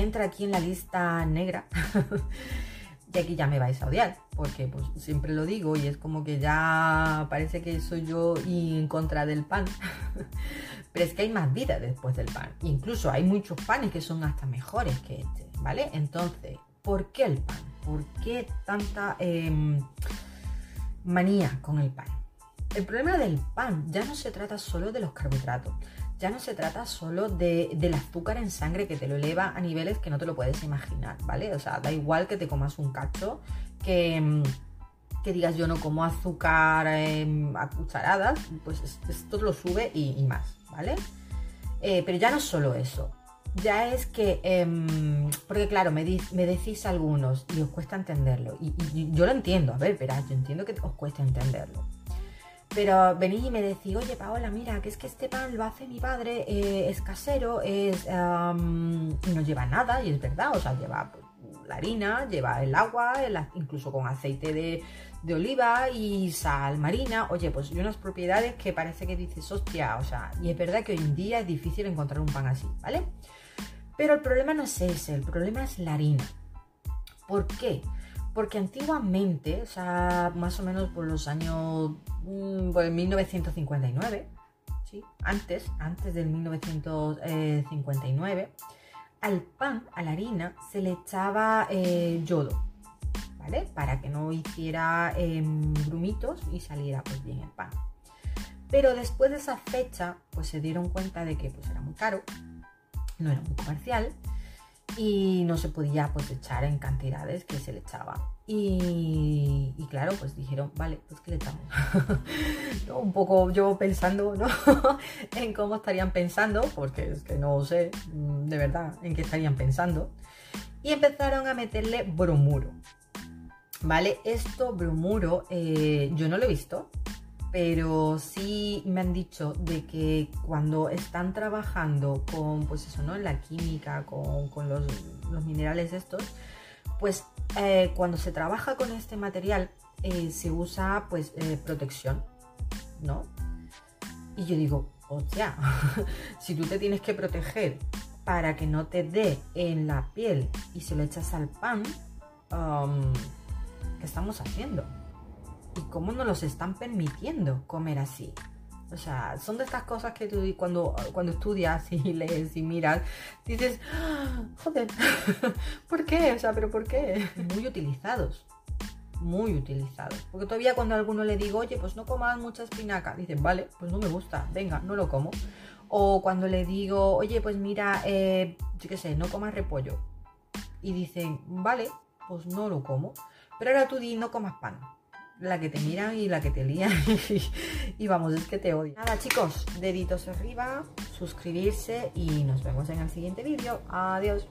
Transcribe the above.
entra aquí en la lista negra. y aquí ya me vais a odiar, porque pues siempre lo digo y es como que ya parece que soy yo y en contra del pan. Pero es que hay más vida después del pan. Incluso hay muchos panes que son hasta mejores que este, ¿vale? Entonces, ¿por qué el pan? ¿Por qué tanta em, manía con el pan? El problema del pan ya no se trata solo de los carbohidratos, ya no se trata solo de, del azúcar en sangre que te lo eleva a niveles que no te lo puedes imaginar, ¿vale? O sea, da igual que te comas un cacho, que, mm, que digas yo no como azúcar em, a cucharadas, pues esto lo sube y, más, ¿vale? Eh, pero ya no solo eso, ya es que, em, porque claro, me, me, decís algunos y os cuesta entenderlo, y, y, yo lo entiendo, a ver, verás, yo entiendo que os cuesta entenderlo. Pero venís y me decís, oye Paola, mira, que es que este pan lo hace mi padre, eh, es casero, es, no lleva nada, y es verdad, o sea, lleva la harina, lleva el agua, incluso con aceite de, de, oliva y sal marina. Oye, pues y unas propiedades que parece que dices, hostia, o sea, y es verdad que hoy en día es difícil encontrar un pan así, ¿vale? Pero el problema no es ese, el problema es la harina. ¿Por qué? Porque antiguamente, o sea, más o menos por los años, mm, pues 1959, ¿sí? Antes, antes del 1959, al pan, a la harina, se le echaba eh, yodo, ¿vale? Para que no hiciera em, grumitos y saliera pues bien el pan. Pero después de esa fecha, pues se dieron cuenta de que pues era muy caro, no era muy comercial y no se podía pues echar en cantidades que se le echaba. Y, claro, pues dijeron, vale, pues que le echamos. Un poco yo pensando ¿no? en cómo estarían pensando, porque es que no sé mm, de verdad en qué estarían pensando. Y empezaron a meterle bromuro. ¿Vale? Esto, bromuro, eh, yo no lo he visto, pero sí me han dicho de que cuando están trabajando con, pues eso, ¿no? La química, con, los, minerales estos, pues eh, cuando se trabaja con este material eh, se usa pues eh, protección, ¿no? Y yo digo, o sea, si tú te tienes que proteger para que no te dé en la piel y se lo echas al pan, um, ¿qué estamos haciendo? Y cómo nos los están permitiendo comer así. O sea, son de estas cosas que tú cuando, cuando estudias y lees y miras, dices, ah, joder, ¿por qué? O sea, pero ¿por qué? Muy utilizados, muy utilizados. Porque todavía cuando a alguno le digo, oye, pues no comas mucha espinaca, dicen, vale, pues no me gusta, venga, no lo como. O cuando le digo, oye, pues mira, eh, yo qué sé, no comas repollo. Y dicen, vale, pues no lo como. Pero ahora tú di, no comas pan la que te miran y la que te lían y, vamos, es que te odio. Nada chicos, deditos arriba, suscribirse y nos vemos en el siguiente vídeo. Adiós.